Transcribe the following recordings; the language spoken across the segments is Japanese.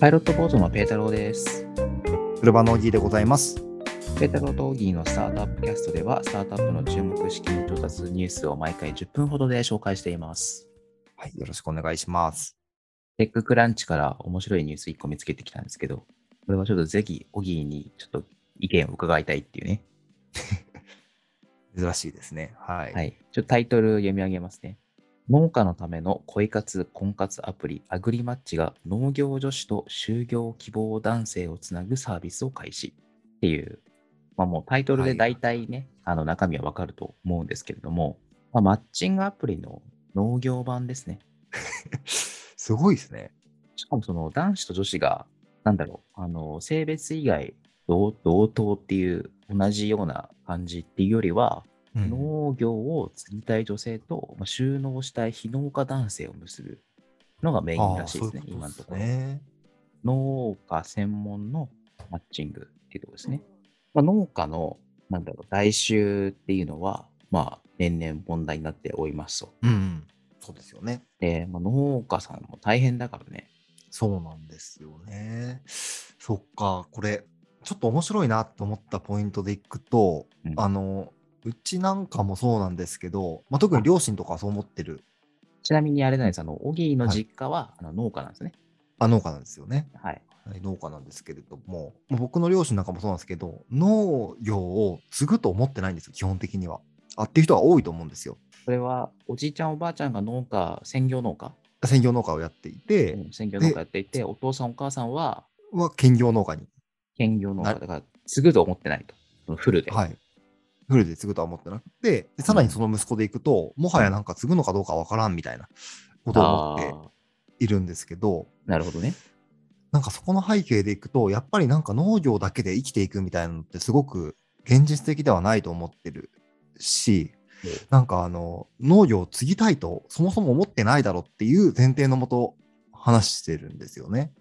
パイロットボートのペータローです。車のおぎでございます。ペータローとオギーのスタートアップキャストでは、スタートアップの注目資金調達ニュースを毎回10分ほどで紹介しています。はい、よろしくお願いします。テッククランチから面白いニュース1個見つけてきたんですけど、これはちょっとぜひオギーにちょっと意見を伺いたいっていうね。珍しいですね。はい。はい。ちょっとタイトル読み上げますね。農家のための恋活婚活アプリアグリマッチが農業女子と就業希望男性をつなぐサービスを開始っていう、まあもうタイトルで大体ね、あの中身はわかると思うんですけれども、まあ、マッチングアプリの農業版ですね。すごいですね。しかもその男子と女子が、なんだろう、あの性別以外同同等っていう同じような感じっていうよりは、うん農業を継ぎたい女性と、まあ、収納したい非農家男性を結ぶのがメインらしいですね、あー今のところ。農家専門のマッチングっていうところですね。まあ、農家の、なんだろう、来週っていうのは、まあ、年々問題になっておりますと。うんうん。そうですよね。で、まあ、農家さんも大変だからね。そうなんですよね。そっか、これ、ちょっと面白いなと思ったポイントでいくと、うんあの、うちなんかもそうなんですけど、まあ、特に両親とかはそう思ってるちなみにあれなんです、あの、オギーの実家は、あの農家なんですね。あ農家なんですよね。はい。はい農家なんですけれども、まあ僕の両親なんかもそうなんですけど、農業を継ぐと思ってないんですよ、基本的には。あっていう人は多いと思うんですよ。それは、おじいちゃん、おばあちゃんが農家、専業農家、専業農家をやっていて、うん専業農家やっていて、お父さん、お母さんはは兼業農家に、兼業農家なだから、継ぐと思ってないと。フルで。はい、フルで継ぐとは思ってなくて、でさらにその息子でいくと、もはやなんか継ぐのかどうかわからんみたいなことを思ってあいるんですけど、ーなるほどね。なんかそこの背景でいくと、やっぱりなんか農業だけで生きていくみたいなのってすごく現実的ではないと思ってるしうん、なんかあの農業を継ぎたいとそもそも思ってないだろうっていう前提のもと話してるんですよね。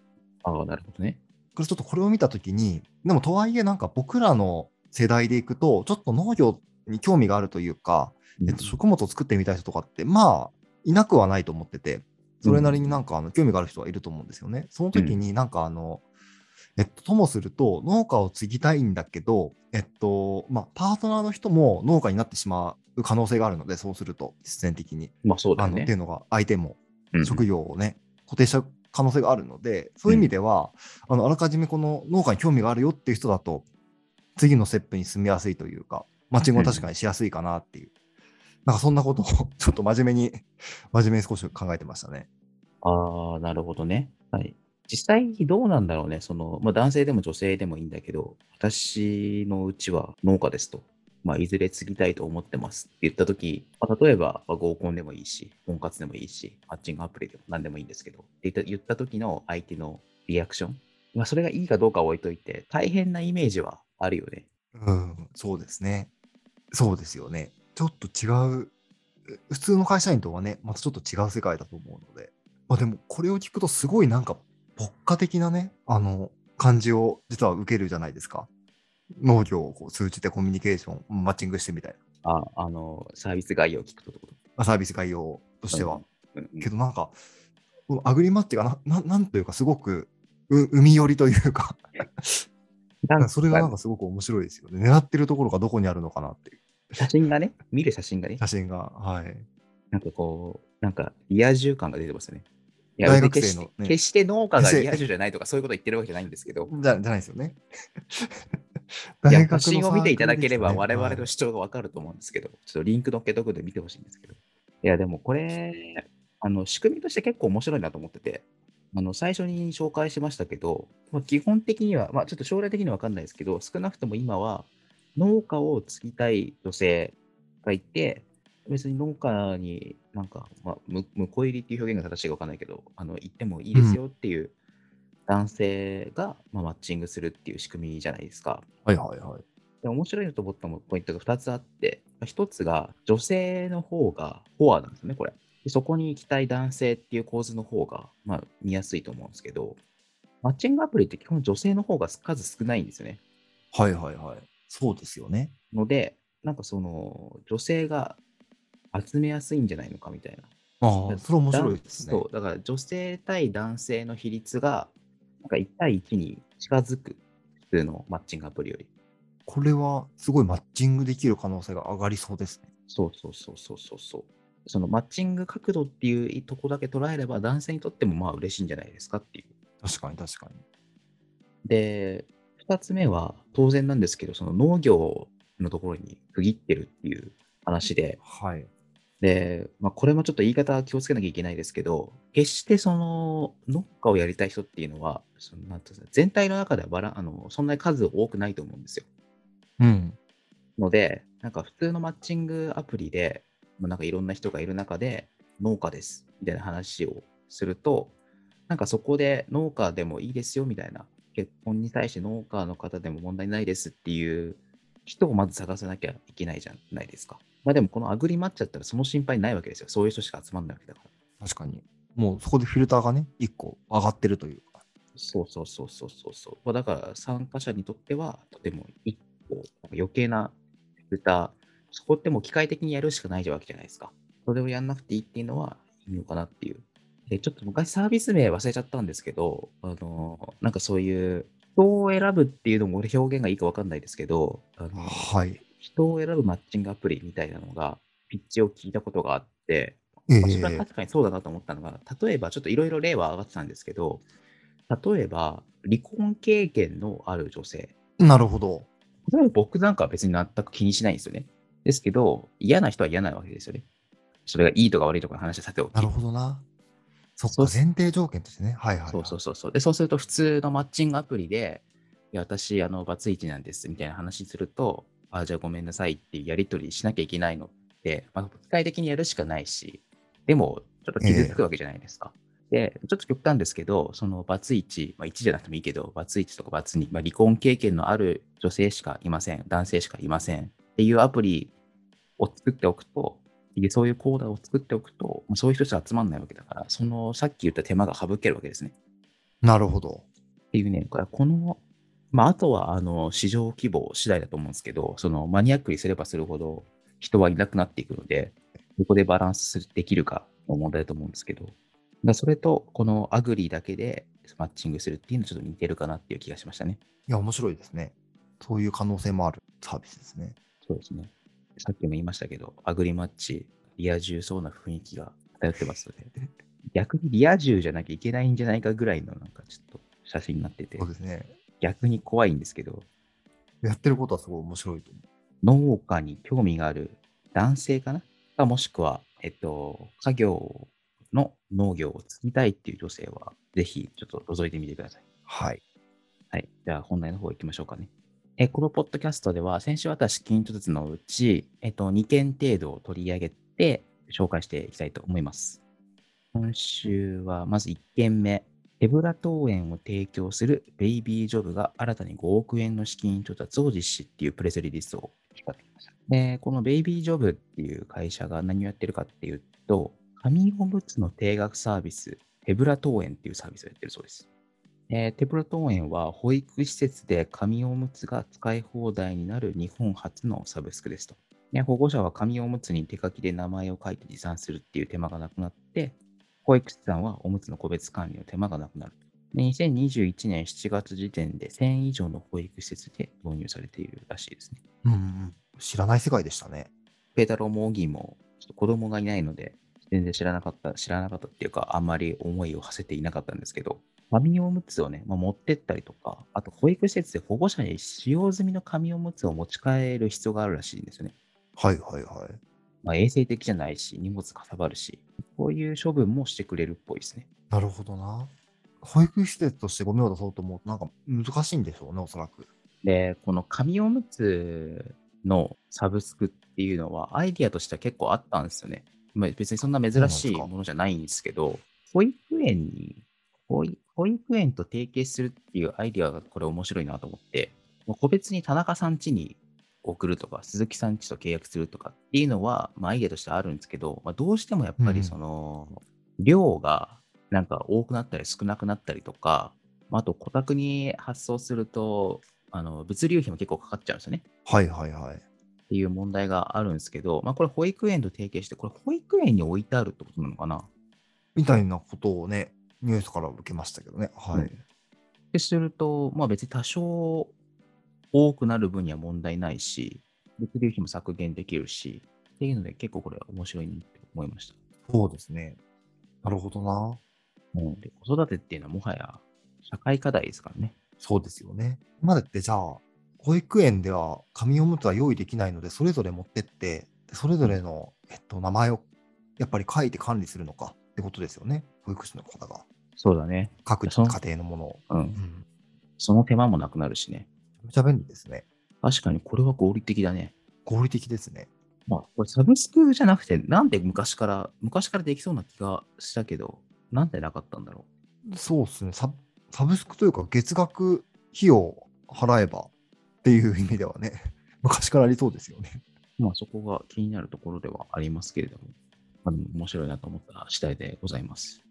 ああ、なるほどね。これちょっとこれを見たときに、でもとはいえなんか僕らの世代でいくと、ちょっと農業に興味があるというか、えっと、食物を作ってみたい人とかって、まあ、いなくはないと思ってて、それなりになんかあの興味がある人はいると思うんですよね。その時になんかあの、えっと、ともすると、農家を継ぎたいんだけど、えっと、まあ、パートナーの人も農家になってしまう可能性があるので、そうすると、必然的に。まあそうだよね。あのっていうのが、相手もうん職業をね、固定しちゃう可能性があるので、そういう意味では、あのあらかじめこの農家に興味があるよっていう人だと、次のステップに進みやすいというか、マッチングは確かにしやすいかなっていう、なんかそんなことを ちょっと真面目に、真面目に少し考えてましたね。ああ、なるほどね。はい。実際どうなんだろうね。その、まあ男性でも女性でもいいんだけど、私のうちは農家ですと。まあ、いずれ継ぎたいと思ってますって言ったとき、まあ、例えば、ま合コンでもいいし、婚活でもいいし、マッチングアプリでも何でもいいんですけど、って言った言った時の相手のリアクション。まあ、それがいいかどうかは置いといて、大変なイメージはあるよね。うん、そうですね。そうですよね。ちょっと違う、普通の会社員とはね、またちょっと違う世界だと思うので。まあでも、これを聞くとすごいなんか、牧歌的なね、あの、感じを実は受けるじゃないですか。農業をこう通じてコミュニケーション、マッチングしてみたいな。あ、あの、サービス概要を聞くとってこと？まあサービス概要としては。うんうんけどなんか、アグリマッチがな、ななんというかすごく、う海寄りというか、なんかそれがなんかすごく面白いですよね。狙ってるところがどこにあるのかなっていう写真がね、見る写真がね、写真が。はい。なんかこう、なんかリア充感が出てますよね。い大学決して生のね決して農家がリア充じゃないとかそういうこと言ってるわけじゃないんですけど、じゃじゃないですよね。写真を見ていただければ我々の主張がわかると思うんですけど、ちょっとリンク載っけとくので見てほしいんですけど。いや、でもこれ、あの仕組みとして結構面白いなと思ってて、あの最初に紹介しましたけど、まあ、基本的には、まあ、ちょっと将来的には分かんないですけど、少なくとも今は農家を継ぎたい女性がいて、別に農家になんか、まあ、む婿入りっていう表現が正しいか分かんないけど、あの行ってもいいですよっていう男性が、まあ、マッチングするっていう仕組みじゃないですか。はいはいはい。で面白いなと思ったポイントが2つあって、1つが女性の方がフォアなんですね、これ。でそこに行きたい男性っていう構図の方が、まあ、見やすいと思うんですけど、マッチングアプリって基本女性の方が数少ないんですよね。はいはいはい。そうですよね。ので、なんかその女性が集めやすいんじゃないのかみたいな。ああ、それ面白いですね。そう、だから女性対男性の比率がなんか1対1に近づく、普通のマッチングアプリより。これはすごいマッチングできる可能性が上がりそうですね。そうそうそうそうそうそう。そのマッチング角度っていうとこだけ捉えれば、男性にとってもまあ嬉しいんじゃないですかっていう。確かに確かに。で、2つ目は当然なんですけど、その農業のところに区切ってるっていう話で、はい。で、まあ、これもちょっと言い方気をつけなきゃいけないですけど、決してその農家をやりたい人っていうのは、そのなんていうんですか全体の中ではバラあのそんなに数多くないと思うんですよ。うん。ので、なんか普通のマッチングアプリで、まあなんかいろんな人がいる中で、農家ですみたいな話をすると、なんかそこで農家でもいいですよみたいな、結婚に対して農家の方でも問題ないですっていう人をまず探さなきゃいけないじゃないですか。まあでもこのアグリマッチだったらその心配ないわけですよ。そういう人しか集まんないわけだから。確かに。もうそこでフィルターがね、1個上がってるというか。そうそうそうそうそうそう。まあだから参加者にとってはとても一個余計なフィルター、そこってもう機械的にやるしかないわけじゃないですか。それをやんなくていいっていうのはいいのかなっていう。で、ちょっと昔サービス名忘れちゃったんですけど、あの、なんかそういう人を選ぶっていうのも俺表現がいいか分かんないですけど、あのはい。人を選ぶマッチングアプリみたいなのが、ピッチを聞いたことがあって、えまあ確かにそうだなと思ったのが、例えばちょっといろいろ例は上がってたんですけど、例えば離婚経験のある女性。なるほど。僕なんかは別に全く気にしないんですよね。ですけど、嫌な人は嫌なわけですよね。それがいいとか悪いとかの話はさておき。なるほどな。そっか、前提条件としてね。はいはい、はい。そうそうそうそう。で、そうすると普通のマッチングアプリで、いや、私、あの、バツイチなんですみたいな話すると、あ、じゃあごめんなさいってやり取りしなきゃいけないのって、まあ、機械的にやるしかないし、でも、ちょっと傷つくわけじゃないですか。で、ちょっと極端ですけど、そのバツイチ、まあ、1じゃなくてもいいけど、バツイチとかバツ2、まあ、離婚経験のある女性しかいません、男性しかいませんっていうアプリを作っておくと、でそういうコーダを作っておくと、まあそういう人しか集まんないわけだから、そのさっき言った手間が省けるわけですね。なるほど。っていうね、これこの、まあ、あとはあの市場規模次第だと思うんですけど、そのマニアックにすればするほど人はいなくなっていくので、どこでバランスできるかの問題だと思うんですけど、だそれとこのアグリだけでマッチングするっていうのはちょっと似てるかなっていう気がしましたね。いや、面白いですね。そういう可能性もあるサービスですね。そうですね。さっきも言いましたけど、アグリマッチ、リア充そうな雰囲気が漂ってますので、逆にリア充じゃなきゃいけないんじゃないかぐらいのなんかちょっと写真になっててそう、ですね。逆に怖いんですけど、やってることはすごい面白いと思う。農家に興味がある男性かな？かもしくは、えっと、家業の農業を継ぎたいっていう女性は、ぜひちょっと覗いてみてください。はい。はい。じゃあ本題の方行きましょうかね。えこのポッドキャストでは、先週私、近所ずつのうち、えっと、2件程度を取り上げて紹介していきたいと思います。今週はまず1件目。手ぶら登園を提供するベイビージョブが新たに5億円の資金調達を実施っていうプレスリリースを引っ張ってきました。で、このベイビージョブっていう会社が何をやってるかっていうと、紙おむつの定額サービス、手ぶら登園っていうサービスをやってるそうです。えーテプロ登園は保育施設で紙おむつが使い放題になる日本初のサブスクですと。で保護者は紙おむつに手書きで名前を書いて持参するっていう手間がなくなって、保育士さんはおむつの個別管理の手間がなくなる。で2021年7月時点で1000以上の保育施設で導入されているらしいですね。うんうん。知らない世界でしたね。ペータローもオギーもちょっと子供がいないので、全然知らなかった、知らなかったっていうか、あんまり思いを馳せていなかったんですけど、紙おむつをね、まあ、持ってったりとか、あと保育施設で保護者に使用済みの紙おむつを持ち帰る必要があるらしいんですよね。はいはいはい。まあ、衛生的じゃないし、荷物かさばるし、こういう処分もしてくれるっぽいですね。なるほどな。保育施設としてゴミを出そうと思うと、なんか難しいんでしょうね、おそらく。で、この紙おむつのサブスクっていうのは、アイディアとしては結構あったんですよね。まあ、別にそんな珍しいものじゃないんですけど、保育園に保育、保育園と提携するっていうアイディアがこれ面白いなと思って、もう個別に田中さん家に送るとか、鈴木さん家と契約するとかっていうのは、まあ、アイデアとしてあるんですけど、まあ、どうしてもやっぱうんりその、量がなんか多くなったり少なくなったりとか、まあ、あと、顧客に発送すると、あの物流費も結構かかっちゃうんですよね。はいはいはい。っていう問題があるんですけど、まあ、これ保育園と提携して、これ保育園に置いてあるってことなのかな？みたいなことをね、ニュースから受けましたけどね。はい。うんですると、まあ別に多少多くなる分には問題ないし、物流費も削減できるし、っていうので結構これ面白いなって思いました。そうですね。なるほどな。うん、で子育てっていうのはもはや社会課題ですからね。そうですよね。今だってじゃあ、保育園では紙おむつは用意できないので、それぞれ持ってって、それぞれの、えっと、名前をやっぱり書いて管理するのかってことですよね。保育士の方が。そうだね。各家庭のものを。う。うんん。その手間もなくなるしね。めちゃ便利ですね。確かにこれは合理的だね。合理的ですね。まあ、これサブスクじゃなくて、なんで昔から、昔からできそうな気がしたけど、なんでなかったんだろそうですねサ。サブスクというか、月額費用払えばっていう意味ではね、昔からありそうですよね。う。まあそこが気になるところではありますけれども、あ、でも面白いなと思った次第でございます。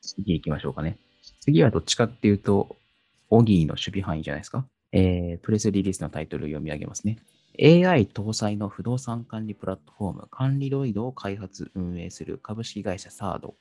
次行きましょうかね。次はどっちかっていうと、オギーの守備範囲じゃないですか。えー、プレスリリースのタイトルを読み上げますね。AI 搭載の不動産管理プラットフォーム、管理ロイドを開発運営する株式会社サード、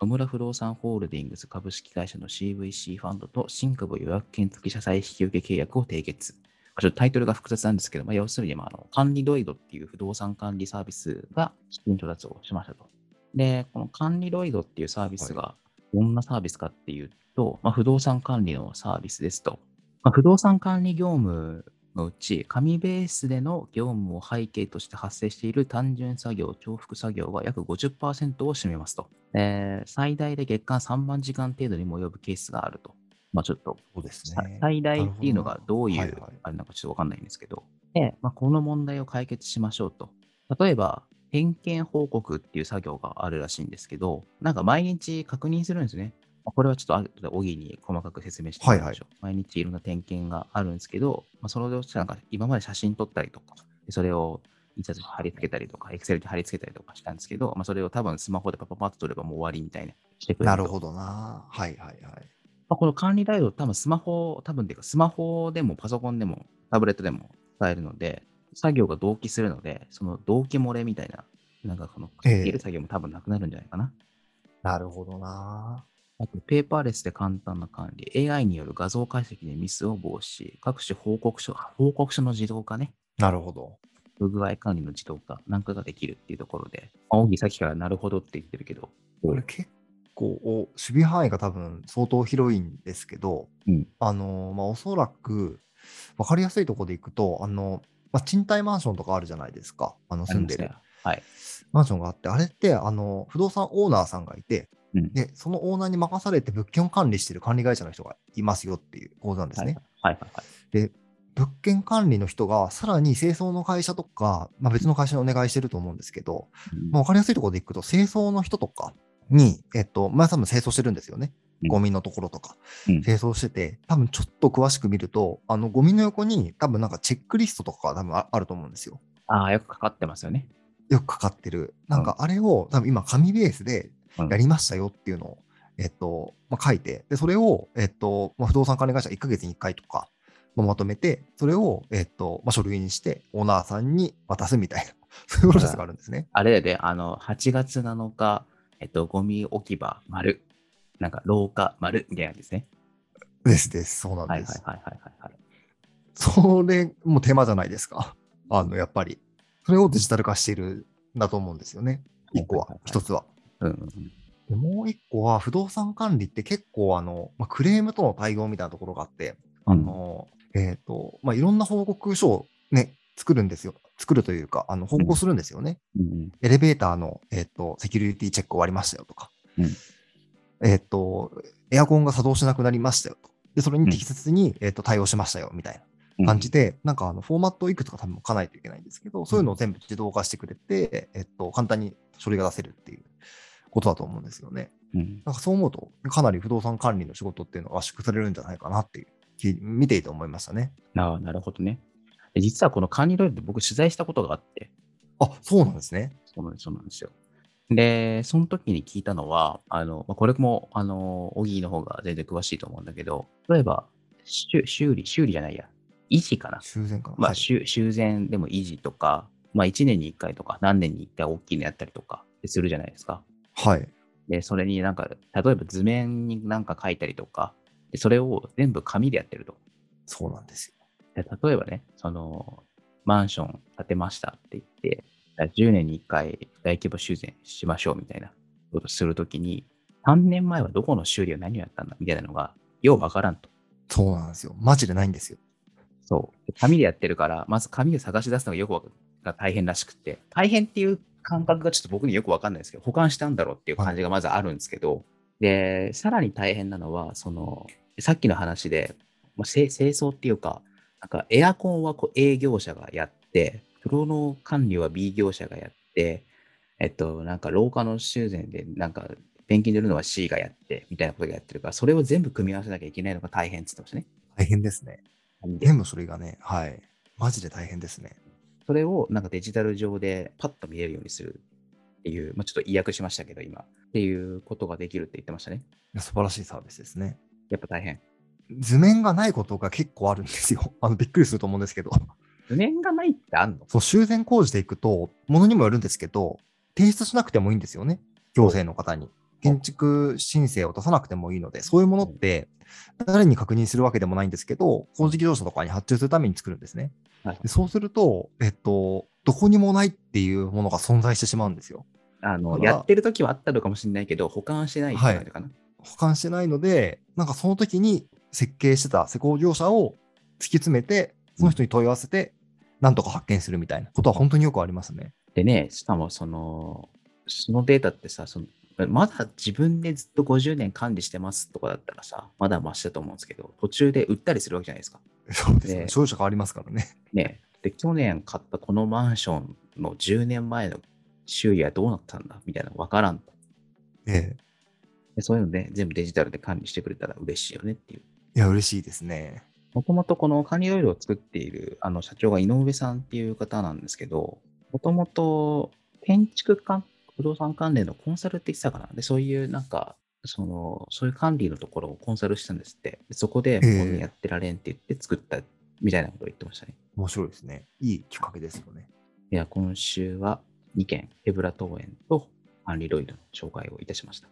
野村不動産ホールディングス株式会社の CVC ファンドと新株予約権付き社債引受契約を締結。ちょっとタイトルが複雑なんですけど、まあ、要するに、まあ、あの管理ロイドっていう不動産管理サービスが資金調達をしましたと。で、この管理ロイドっていうサービスがどんなサービスかっていうと、まあ、不動産管理のサービスですと。まあ、不動産管理業務のうち、紙ベースでの業務を背景として発生している単純作業、重複作業が約50%を占めますと。で最大で月間3万時間程度にも及ぶケースがあると。まあ、ちょっとそうですさね。最大っていうのがどういう、はいはいあれなんかちょっとわかんないんですけど、で、まあ、この問題を解決しましょうと。例えば、点検報告っていう作業があるらしいんですけど、なんか毎日確認するんですね。まあこれはちょっと後でオギに細かく説明してもらいましょう。毎日いろんな点検があるんですけど、まあ、それをなんか今まで写真撮ったりとか、でそれを印刷して貼り付けたりとか、エクセルで貼り付けたりとかしたんですけど、まあ、それを多分スマホでパパパッと撮ればもう終わりみたいなしてくれとなるほどな。はいはいはい。まあ、この管理ライド、多分スマホ、多分っていうか、スマホでもパソコンでもタブレットでも使えるので、作業が同期するので、その同期漏れみたいな、なんかこの、ええ書ける作業も多分なくなるんじゃないかな。なるほどな。あと、ペーパーレスで簡単な管理、AI による画像解析でミスを防止、各種報告書、報告書の自動化ね、なるほど。不具合管理の自動化なんかができるっていうところで、まあ、オギさっきからなるほどって言ってるけど、これ結構、守備範囲が多分相当広いんですけど、うんあの、まあ、おそらく、分かりやすいところでいくと、あの、まあ、賃貸マンションとかあるじゃないですか。あの、住んでるはい。マンションがあって、あれって、あの、不動産オーナーさんがいて、うんで、そのオーナーに任されて物件を管理してる管理会社の人がいますよっていう構図なんですね。はいはいはい。で、物件管理の人がさらに清掃の会社とか、まあ、別の会社にお願いしてると思うんですけど、うんまあ、分かりやすいところでいくと、清掃の人とかに、えっと、まあ、多分清掃してるんですよね。うんゴミのところとか、うん清掃してて、多分ちょっと詳しく見ると、あの、ゴミの横に多分なんかチェックリストとかが多分ああると思うんですよ。ああ、よくかかってますよね。よくかかってる。なんかあれを多分今紙ベースでうんやりましたよっていうのを、えっと、まあ、書いて、で、それを、えっと、まあ、不動産管理会社1ヶ月に1回とか、まあまとめて、それを、えっと、まあ、書類にして、オーナーさんに渡すみたいな、そういうプロセスがあるんですね。あれで、あの、8月7日、えっと、ゴミ置き場、丸。なんか、廊下、丸、みたいなやつですね。ですです、そうなんです。はいはいはいはいはいはい。それも手間じゃないですか？あの、やっぱり。それをデジタル化しているんだと思うんですよね。一個は一つは。うんうんうん。でもう一個は、不動産管理って結構、あの、まあ、クレームとの対応みたいなところがあって、あの、えっ、と、まあ、いろんな報告書をね、作るんですよ。作るというか、あの、報告するんですよね。うんうんエレベーターの、えっ、と、セキュリティチェック終わりましたよとか、うんえっ、と、エアコンが作動しなくなりましたよと。で、それに適切に、えっ、と、対応しましたよ、みたいな感じで、なんかあの、フォーマットをいくつか多分書かないといけないんですけど、そういうのを全部自動化してくれて、えっ、と、簡単に書類が出せるっていうことだと思うんですよね。うんなんかそう思うと、かなり不動産管理の仕事っていうのが圧縮されるんじゃないかなっていう、き見ていて思いましたね。ななるほどね。で実はこの管理ロイドって僕取材したことがあって、あ、そうなんですね。そうなんですよ。で、その時に聞いたのは、あの、まあ、これも、あの、オギーの方が全然詳しいと思うんだけど、例えば、修修理、修理じゃないや、維持かな。修繕かな。まあ、はい修修繕でも維持とか、まあ、1年に1回とか、何年に1回大きいのやったりとかするじゃないですか。はい。で、それになんか、例えば図面になんか書いたりとか、ででそれを全部紙でやってると。そうなんですよ。で例えばね、その、マンション建てましたって言って、10年に1回大規模修繕しましょうみたいなことするときに、3年前はどこの修理を何をやったんだみたいなのが、ようわからんと。そうなんですよ。マジでないんですよ。そう。で紙でやってるから、まず紙を探し出すのがよくわかが大変らしくて、大変っていう感覚がちょっと僕によくわかんないですけど、保管したんだろうっていう感じがまずあるんですけど、で、さらに大変なのは、その、さっきの話で、まあ、清清掃っていうか、なんかエアコンはこう A 業者がやって、風呂の管理は B 業者がやって、えっと、なんか廊下の修繕で、なんかペンキ塗るのは C がやって、みたいなことがやってるから、それを全部組み合わせなきゃいけないのが大変って言ってましたね。大変ですね。で全部それがね、はい。マジで大変ですね。それをなんかデジタル上でパッと見えるようにするっていう、まあ、ちょっと意訳しましたけど、今。っていうことができるって言ってましたね。素晴らしいサービスですね。やっぱ大変。図面がないことが結構あるんですよ。あのびっくりすると思うんですけど。図面がないってあんの？そう修繕工事でいくと、ものにもよるんですけど、提出しなくてもいいんですよね。行政の方に。建築申請を出さなくてもいいので、そういうものって、誰に確認するわけでもないんですけど、工事業者とかに発注するために作るんですね。はいでそうすると、えっと、どこにもないっていうものが存在してしまうんですよ。あのやってる時はあったのかもしれないけど、保管してないって感じかな。保管してないので、なんかその時に設計してた施工業者を突き詰めて、その人に問い合わせて、なんとか発見するみたいなことは本当によくありますね。でね、しかもその、そのデータってさ、そのまだ自分でずっと50年管理してますとかだったらさ、まだマシだと思うんですけど、途中で売ったりするわけじゃないですか。そうですね。ね所有者変わりますからね。ね。で、去年買ったこのマンションの10年前の修理はどうなったんだ？みたいなの分からんと。ええ。でそういうので、全部デジタルで管理してくれたら嬉しいよねっていう。いや、嬉しいですね。もともとこの管理オイルを作っているあの社長が井上さんっていう方なんですけど、もともと建築関不動産関連のコンサルって言ってたかな。で、そういうなんか、その、そういう管理のところをコンサルしたんですって。でそこで、ええこんなやってられんって言って作ったみたいなことを言ってましたね。面白いですね。いい企画ですよね。では、今週は2件、ヘブラ桃園と管理ロイドの紹介をいたしました。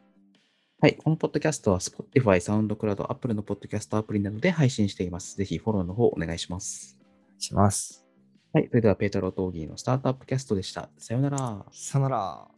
はい、このポッドキャストは Spotify、SoundCloud、Apple のポッドキャストアプリなどで配信しています。ぜひフォローの方お願いします。します。はい、それではペータロー・トーギーのスタートアップキャストでした。さようなら。さよなら。